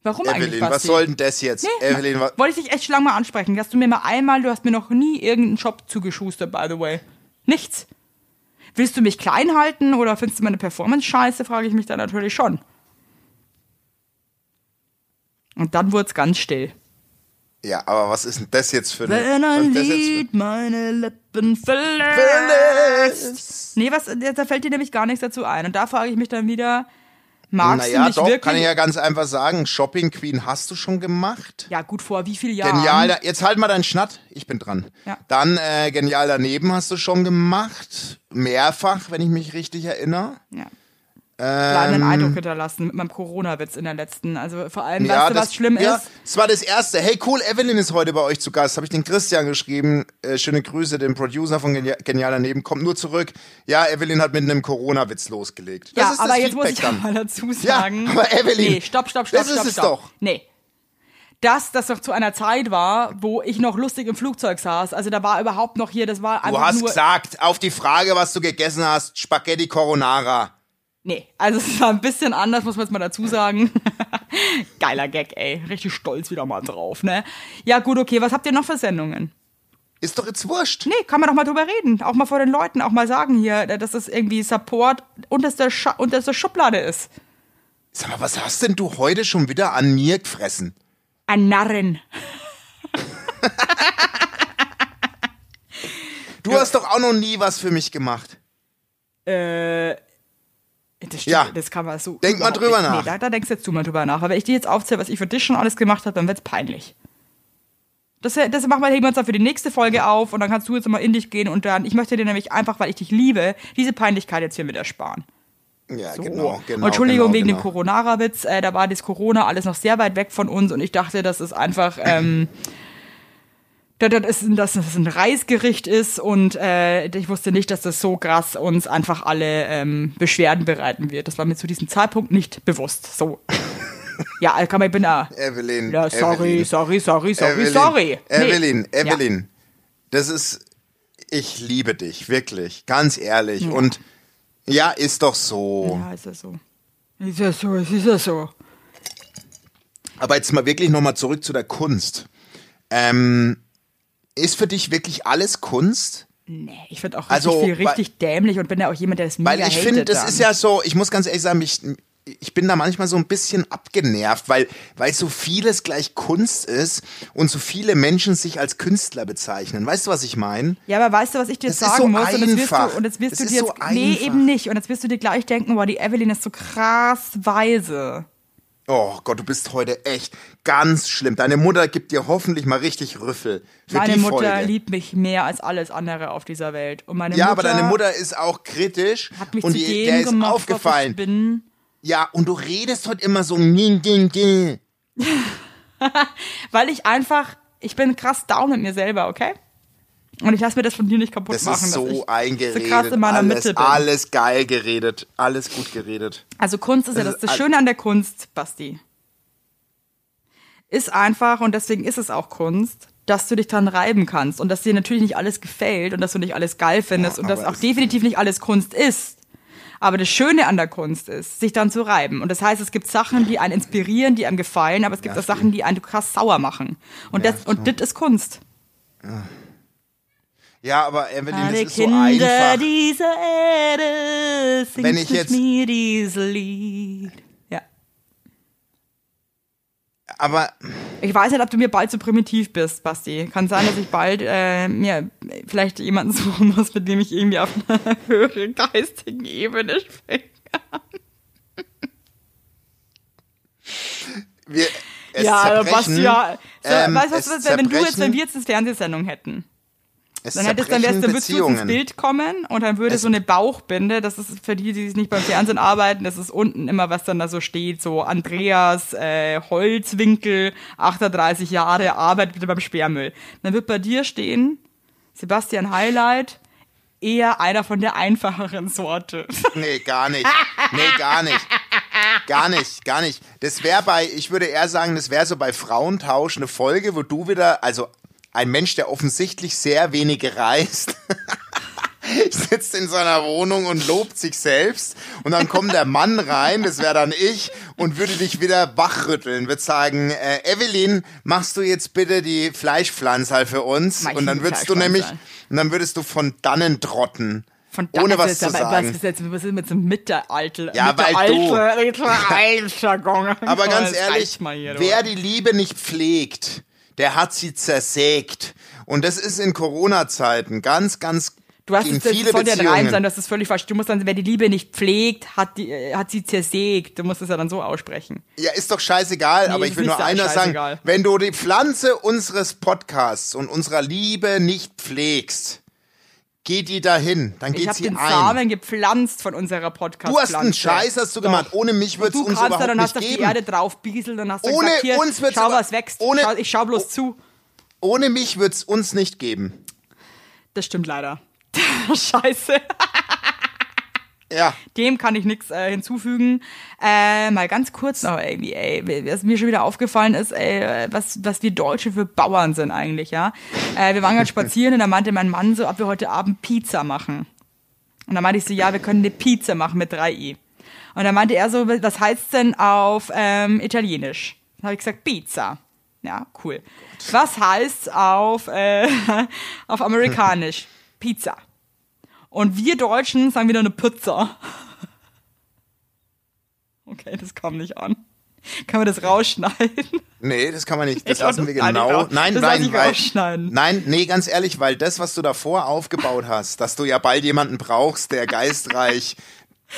Warum eigentlich, Evelyn, was soll denn das jetzt? Evelyn, wa- Wollte ich dich echt schon lange mal ansprechen. Hast du mir mal einmal, du hast mir noch nie irgendeinen Job zugeschustert, by the way. Nichts. Willst du mich klein halten oder findest du meine Performance scheiße, frage ich mich dann natürlich schon. Und dann wurde es ganz still. ja, aber was ist denn das jetzt für Wenn eine... ein ist das jetzt Lied meine Lippen verlässt. Verlässt. Nee, was, da fällt dir nämlich gar nichts dazu ein. Und da frage ich mich dann wieder, magst du Naja, mich doch, wirklich? kann ich ja ganz einfach sagen. Shopping Queen hast du schon gemacht. ja, gut, vor wie vielen Jahren? Genial, da, jetzt halt mal deinen Schnatt, ich bin dran. Ja. Dann äh, genial daneben hast du schon gemacht, mehrfach, wenn ich mich richtig erinnere. Ja. Bleibenden Ähm, Eindruck hinterlassen mit meinem Corona-Witz in der letzten. Also vor allem, ja, weißt du, das, was schlimm ja, ist? Das war das erste. Hey, cool, Evelyn ist heute bei euch zu Gast. Habe ich den Christian geschrieben. Äh, schöne Grüße, den Producer von Genia- Genial daneben. Kommt nur zurück. Ja, Evelyn hat mit einem Corona-Witz losgelegt. Das Ja, ist aber jetzt muss Feedback ich dann. mal dazu sagen. Ja, aber Evelyn, Nee, stopp, stopp, stopp, das ist stopp, es stopp. doch. Nee. Dass das doch zu einer Zeit war, wo ich noch lustig im Flugzeug saß. Also da war überhaupt noch hier, das war Du einfach hast nur. gesagt, auf die Frage, was du gegessen hast, Spaghetti Coronara. Nee, also es war ein bisschen anders, muss man jetzt mal dazu sagen. Geiler Gag, ey. Richtig stolz wieder mal drauf, ne? Ja, gut, okay, was habt ihr noch für Sendungen? Ist doch jetzt wurscht. Nee, kann man doch mal drüber reden. Auch mal vor den Leuten, auch mal sagen hier, dass das irgendwie Support unterste, Scha unterste Schublade ist. Sag mal, was hast denn du heute schon wieder an mir gefressen? Ein Narren. Du hast doch auch noch nie was für mich gemacht. Äh. Das stimmt, Ja. das kann man so. Denk mal drüber nicht. nach. Nee, da, da denkst jetzt du mal drüber nach. Aber wenn ich dir jetzt aufzähle, was ich für dich schon alles gemacht habe, dann wird's peinlich. Das, das machen wir, heben wir uns dann für die nächste Folge auf und dann kannst du jetzt mal in dich gehen und dann, ich möchte dir nämlich einfach, weil ich dich liebe, diese Peinlichkeit jetzt hier mit ersparen. Ja, So. genau, genau. und Entschuldigung genau, wegen genau. dem Corona-Witz, äh, da war das Corona alles noch sehr weit weg von uns und ich dachte, dass es einfach ähm, dass, das, dass das ein Reisgericht ist und äh, ich wusste nicht, dass das so krass uns einfach alle ähm, Beschwerden bereiten wird. Das war mir zu diesem Zeitpunkt nicht bewusst. So. ja, kann man, ich bin da. Evelyn. Ja, sorry, Evelyn, sorry, sorry, sorry, Evelyn, sorry. Nee. Evelyn, Ja. Evelyn. Das ist, ich liebe dich, wirklich, ganz ehrlich. Und ja, ist doch so. Ja, ist ja so. Ist ja so, es ist ja so. Aber jetzt mal wirklich nochmal zurück zu der Kunst. Ähm, ist für dich wirklich alles Kunst? Nee, ich finde auch richtig Also, viel richtig dämlich und bin ja auch jemand, der das mega Weil ich finde, das dann. ist ja so, ich muss ganz ehrlich sagen, ich, ich bin da manchmal so ein bisschen abgenervt, weil, weil so vieles gleich Kunst ist und so viele Menschen sich als Künstler bezeichnen. Weißt du, was ich meine? Ja, aber weißt du, was ich dir Das sagen so muss? Und jetzt wirst einfach. du, und jetzt wirst Das du ist dir so jetzt, nee, einfach. eben nicht. Und jetzt wirst du dir gleich denken, boah, die Evelyn ist so krass weise. Oh Gott, du bist heute echt ganz schlimm. Deine Mutter gibt dir hoffentlich mal richtig Rüffel für Meine die Mutter Folge. liebt mich mehr als alles andere auf dieser Welt. Und meine ja, Mutter aber deine Mutter ist auch kritisch hat mich und zu die, dem der ist gemacht, aufgefallen. ich bin. Ja, und du redest heute immer so ging, ging, ging. Weil ich einfach, ich bin krass down mit mir selber, okay? Und ich lasse mir das von dir nicht kaputt Das machen. ist dass so ich eingeredet. so krass in meiner alles, Mitte bin. alles geil geredet. Alles gut geredet. Also Kunst ist ja Das das, ist das all- Schöne an der Kunst, Basti. Ist einfach, und deswegen ist es auch Kunst, dass du dich dran reiben kannst und dass dir natürlich nicht alles gefällt und dass du nicht alles geil findest Ja, und dass auch definitiv nicht alles Kunst ist. Aber das Schöne an der Kunst ist, sich dann zu reiben. Und das heißt, es gibt Sachen, die einen inspirieren, die einem gefallen, aber es gibt Ja, auch Sachen, die einen krass sauer machen. Und das, und das ist Kunst. Ja, aber Evelyn, das Alle ist so Kinder einfach. dieser Erde singt Wenn ich jetzt- mir dieses Lied. Ja. Aber Ich weiß nicht, ob du mir bald so primitiv bist, Basti. Kann sein, dass ich bald äh, mir vielleicht jemanden suchen muss, mit dem ich irgendwie auf einer höheren geistigen Ebene sprechen kann. wir es ja, zerbrechen, Basti, ja. So, ähm, weißt du, was, wenn du jetzt, wenn wir jetzt eine Fernsehsendung hätten, es dann hättest dann, wärst, dann würdest du ins. Bild kommen und dann würde Es- so eine Bauchbinde, das ist für die, die nicht beim Fernsehen arbeiten, das ist unten immer, was dann da so steht, so Andreas äh, Holzwinkel, 38 Jahre, arbeitet bitte beim Sperrmüll. Dann wird bei dir stehen, Sebastian Highlight, eher einer von der einfacheren Sorte. Nee, gar nicht. Nee, gar nicht. Gar nicht, gar nicht. Das wäre bei, ich würde eher sagen, das wäre so bei Frauentausch eine Folge, wo du wieder, also ein Mensch, der offensichtlich sehr wenig reist, sitzt in seiner Wohnung und lobt sich selbst und dann kommt der Mann rein, das wäre dann ich und würde dich wieder wachrütteln, würde sagen, äh, Evelyn, machst du jetzt bitte die Fleischpflanze für uns Mach und dann würdest du nämlich, und dann würdest du von dannen trotten. Von Ohne da- was zu sagen. Was ist jetzt, was ist mit so einem Mittelalter? Ja, weil du-. Aber ganz Das ehrlich, hier, wer die Liebe nicht pflegt, der hat sie zersägt. Und das ist in Corona-Zeiten ganz, ganz Du hast es, viele sollte ja ein Reim sein, das ist völlig falsch. Du musst dann, wer die Liebe nicht pflegt, hat, die, äh, hat sie zersägt. Du musst es ja dann so aussprechen. Ja, ist doch scheißegal, aber ist ich will nur einer sagen, wenn du die Pflanze unseres Podcasts und unserer Liebe nicht pflegst, geht die dahin, dann Ich geht habe sie den ein. Samen gepflanzt von unserer podcast du hast einen Scheiß, hast du gemacht. Ohne mich wird's Du uns überhaupt da dann nicht hast du die geben. Erde drauf bieseln, dann hast du Ohne gesagt, hier, uns wird's schau, was wächst. ohne- schau, ich schau bloß zu. Ohne mich wird's uns nicht geben. Das stimmt leider. Scheiße. Ja. Dem kann ich nichts äh, hinzufügen. Äh, mal ganz kurz noch irgendwie, ey, was mir schon wieder aufgefallen ist, ey, was, was wir Deutsche für Bauern sind eigentlich, ja. Äh, wir waren gerade spazieren und da meinte mein Mann so, ob wir heute Abend Pizza machen. Und dann meinte ich so, ja, wir können eine Pizza machen mit 3i. Und dann meinte er so, was heißt denn auf ähm, Italienisch? Dann habe ich gesagt, Pizza. Ja, cool. Was heißt auf, äh, auf Amerikanisch? Pizza. Und wir Deutschen sagen wieder eine Pizza. Okay, das kam nicht an. Kann man das rausschneiden? Nee, das kann man nicht. Das Ich lassen wir genau. Nein, Das nein, weil, rausschneiden. nein, nee, ganz ehrlich, weil das, was du davor aufgebaut hast, dass du ja bald jemanden brauchst, der geistreich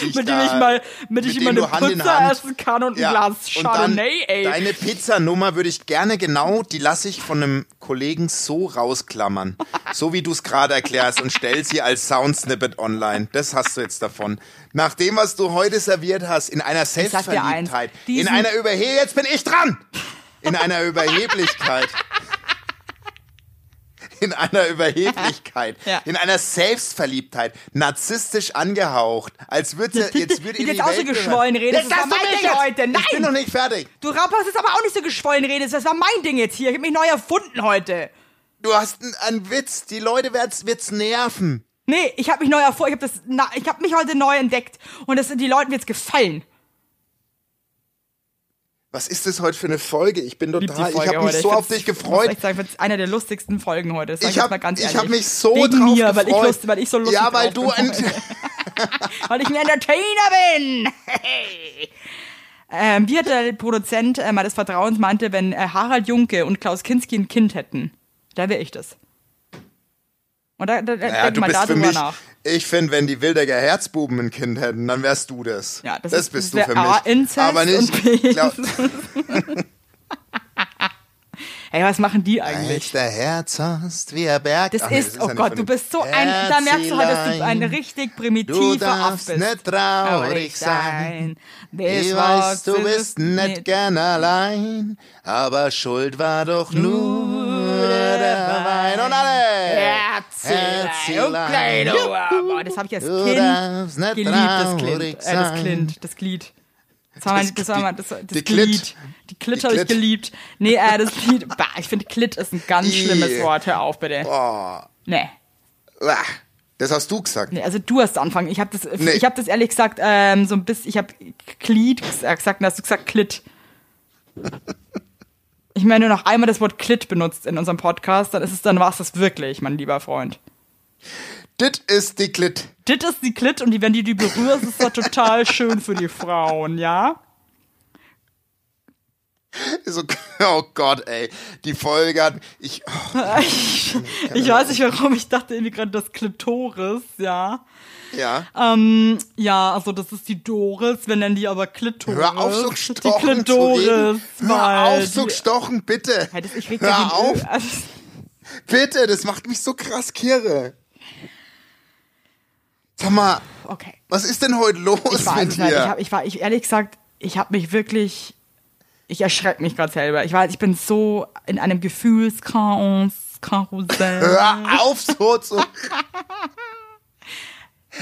Mit dem da, ich mal, mit, ich dem immer eine Pizza Hand- essen kann und ein Ja, Glas und dann Chardonnay, ey. Deine Pizzanummer würde ich gerne genau, die lasse ich von einem Kollegen so rausklammern. so wie du es gerade erklärst und stell sie als Soundsnippet online. Das hast du jetzt davon. Nach dem, was du heute serviert hast, in einer Selbstverliebtheit, in einer Überhe jetzt bin ich dran! In einer Überheblichkeit. In einer Überheblichkeit, Ja. in einer Selbstverliebtheit, narzisstisch angehaucht, als würde jetzt würde Die ihm jetzt die auch so geschwollen reden, Jetzt das lass war du mein Ding jetzt. heute. Ich bin Nein. noch nicht fertig. Du rappers jetzt aber auch nicht so geschwollen redest. Das war mein Ding jetzt hier. Ich habe mich neu erfunden heute. Du hast einen, einen Witz. Die Leute wird's, wird's nerven. Nee, ich habe mich neu erfunden. Ich habe das, na, ich habe mich heute neu entdeckt und das sind die Leuten jetzt gefallen. Was ist das heute für eine Folge? Ich bin total, ich Folge habe mich so Ich auf dich Ich gefreut. echt sagen, ich find's eine der lustigsten Folgen heute. Sag Ich jetzt hab- mal ganz ich ehrlich. hab mich so Wegen drauf mir, weil ich, gefreut. lust, weil ich so lustig Ja, weil du bin ein, weil ich ein Entertainer bin. ähm, wie hat der Produzent äh, meines Vertrauens meinte, wenn äh, Harald Junke und Klaus Kinski ein Kind hätten, da wäre ich das. Und da, da, da Ja, denk du mal bist für darüber mich. nach. Ich finde, wenn die Wildecker Herzbuben ein Kind hätten, dann wärst du das. Ja, das, das ist, bist das du für wär A, mich. Inzest Aber nicht. Glaub, Ey, was machen die eigentlich? Echter Herz hast wie ein Berg. Das Ach nee, ist, ja oh nicht Gott, du bist so ein, da merkst du halt, dass du ein richtig Du primitiver Aff darfst bist. nicht traurig sein. Das Ich weiß, du bist nicht gern allein, aber schuld war doch nur der Wein und alle. Herzelein, Boah, Das habe ich als Kind geliebt, das traurig Äh, das Glied. Das war, mein, das war mein, das, das die Glied. Klit. Die Die habe ich geliebt. Nee, äh, das Glied. Bah, ich finde, Klit ist ein ganz schlimmes Wort. Hör auf, bitte. Oh, Nee. das hast du gesagt. Nee, also du hast angefangen. Ich habe das, Nee. ich habe das ehrlich gesagt ähm, so ein bisschen. Ich habe Glied ges- gesagt, und hast du gesagt Klit. Ich meine, nur noch einmal das Wort Klit benutzt in unserem Podcast, dann ist es, dann war es das wirklich, mein lieber Freund. Dit ist die Klit. Dit ist die Klit und die, wenn du die berührst, ist das total schön für die Frauen, ja? So, oh Gott, ey. Die Folge hat. Ich, oh, Ich, ich weiß nicht warum, ich dachte irgendwie gerade das Klitoris, ja. Ja. Ähm, ja, also das ist die Doris, wir nennen die aber Klitoris. Hör auf, so Die gestochen zu Klitoris, reden. Hör auf, so die- gestochen, bitte. Ich Hör ja auf, also, bitte. Das macht mich so krass kirre. Sag mal, okay. was ist denn heute los Ich weiß mit nicht. Ich, dir? hab, ich war, ich ehrlich gesagt, ich habe mich wirklich, ich erschrecke mich gerade selber. Ich weiß, ich bin so in einem Gefühlschaos, Karussell. Hör auf, so zu.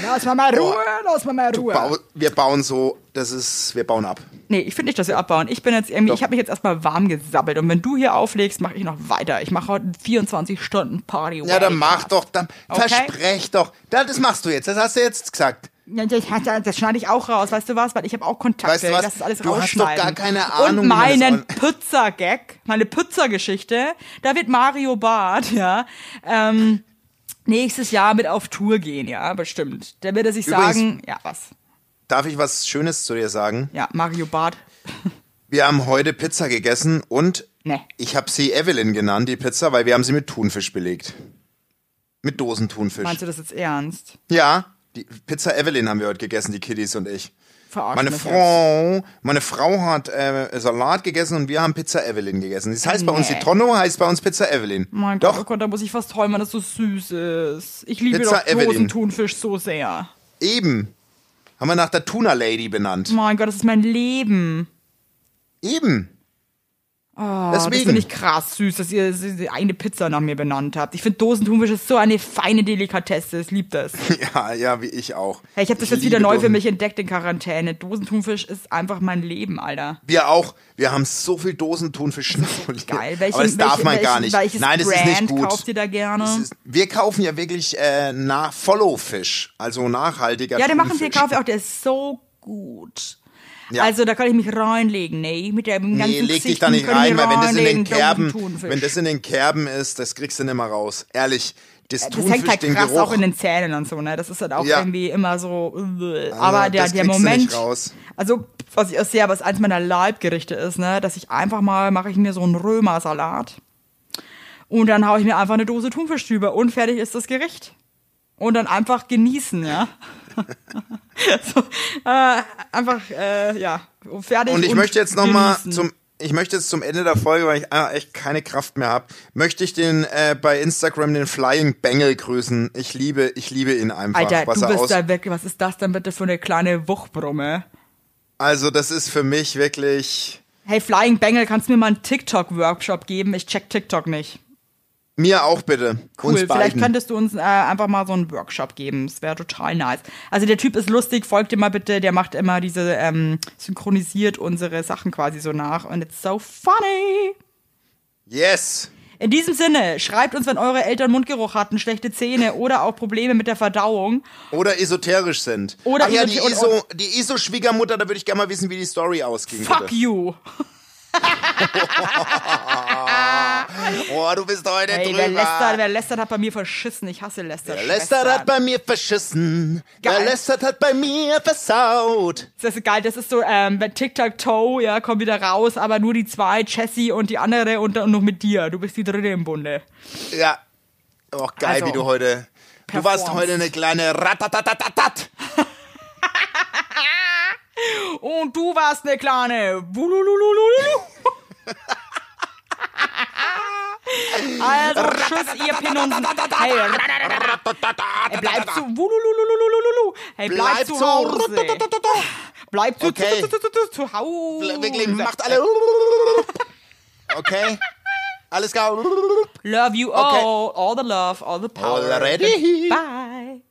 Lass mal mal Ruhe, lass mal mal Ruhe. Bau, wir bauen so, das ist, wir bauen ab. Nee, ich finde nicht, dass wir abbauen. Ich bin jetzt irgendwie, ich habe mich jetzt erstmal warm gesabbelt und wenn du hier auflegst, mache ich noch weiter. Ich mache heute 24 Stunden Party. Ja, dann mach doch, dann Okay. versprech doch. Das machst du jetzt, das hast du jetzt gesagt. Das, schneide ich auch raus, weißt du was? Weil ich habe auch Kontakte. Weißt du was? Das alles Du hast doch gar keine Ahnung, Und meinen Pizza-Gag, meine Pizza-Geschichte, da wird Mario Barth, ja, ähm, nächstes Jahr mit auf Tour gehen, ja, bestimmt. Der wird er sich Übrigens- sagen, ja, was? Darf ich was Schönes zu dir sagen? Ja, Mario Barth. Wir haben heute Pizza gegessen und Nee. ich habe sie Evelyn genannt, die Pizza, weil wir haben sie mit Thunfisch belegt. Mit Dosenthunfisch. Meinst du das jetzt ernst? Ja, die Pizza Evelyn haben wir heute gegessen, die Kiddies und ich. Verarsch Meine Frau, meine Frau hat äh, Salat gegessen und wir haben Pizza Evelyn gegessen. Das heißt bei uns Nee. die Tonno, heißt bei uns Pizza Evelyn. Mein Gott, Doch, oh Gott, da muss ich fast heulen, weil das so süß ist. Ich liebe Pizza doch Evelyn. Dosenthunfisch so sehr. eben. Haben wir nach der Tuna Lady benannt. Mein Gott, das ist mein Leben. Eben. Oh, Das Deswegen. finde ich krass süß, dass ihr eine Pizza nach mir benannt habt. Ich finde Dosenthunfisch ist so eine feine Delikatesse. Ich liebe das. Ja, ja, wie ich auch. Hey, ich habe das jetzt wieder neu für Dosen- mich entdeckt in Quarantäne. Dosenthunfisch ist einfach mein Leben, Alter. Wir auch. Wir haben so viel Dosenthunfisch. Geil. Welchen, Aber das darf welche, man welchen, gar nicht. Welches Nein, das Brand ist nicht gut. kauft ihr da gerne? Das ist, wir kaufen ja wirklich äh, nach Follow-Fisch, also nachhaltiger ja, den machen wir, Thunfisch. kaufe ich auch. Der ist so gut. Ja. Also da kann ich mich reinlegen, nee, mit dem ganzen Nee, leg dich da nicht rein, weil wenn das in den Kerben, wenn das in den Kerben ist, das kriegst du nicht mehr raus. Ehrlich, das, das hängt halt krass Geruch. auch in den Zähnen und so, ne? Das ist halt auch Ja. irgendwie immer so. äh, Aber der, der Moment. Also, was ich auch sehe, was eins meiner Leibgerichte ist, ne, dass ich einfach mal mache ich mir so einen Römersalat und dann haue ich mir einfach eine Dose Thunfisch drüber und fertig ist das Gericht. Und dann einfach genießen, ja. so, äh, einfach, äh, ja, fertig. Und ich möchte jetzt nochmal zum, ich möchte jetzt zum Ende der Folge, weil ich einfach echt keine Kraft mehr habe, möchte ich den äh, bei Instagram den Flying Bengel grüßen. Ich liebe, ich liebe ihn einfach. Alter, was du bist da wirklich, was ist das denn bitte für eine kleine Wuchtbrumme? also das ist für mich wirklich Hey, Flying Bengel, kannst du mir mal einen TikTok-Workshop geben? Ich check TikTok nicht. Mir auch bitte. Cool, uns vielleicht beiden. könntest du uns äh, einfach mal so einen Workshop geben. Das wäre total nice. Also der Typ ist lustig, folgt ihm mal bitte. Der macht immer diese, ähm, synchronisiert unsere Sachen quasi so nach. Und it's so funny. Yes. In diesem Sinne, schreibt uns, wenn eure Eltern Mundgeruch hatten, schlechte Zähne oder auch Probleme mit der Verdauung. Oder esoterisch sind. Oder Ach ja, die ISO, die ISO-Schwiegermutter, da würde ich gerne mal wissen, wie die Story ausging. Fuck bitte. you. Oh, du bist heute Hey, drüber. wer lästert, wer lästert hat bei mir verschissen. Ich hasse Läster. Wer lästert hat bei mir verschissen. Wer Geil. lästert hat bei mir versaut. Das ist geil, das ist so, ähm, Tic-Tac-Toe, ja, kommt wieder raus, aber nur die zwei, Jessie und die andere und dann noch mit dir. Du bist die dritte im Bunde. Ja. Oh, geil, Also. wie du heute. Du warst heute eine kleine Ratatatatatat. Und du warst eine kleine. Also, tschüss, ihr Pinunsen. Hey, hey bleib zu. Hey, bleib, Bleib zu. Hause. Bleib zu, Okay. zu, zu, zu, zu, Hause. Wirklich, macht alle. Okay. Alles klar. Love you all. All the love, all the power. Already? Bye.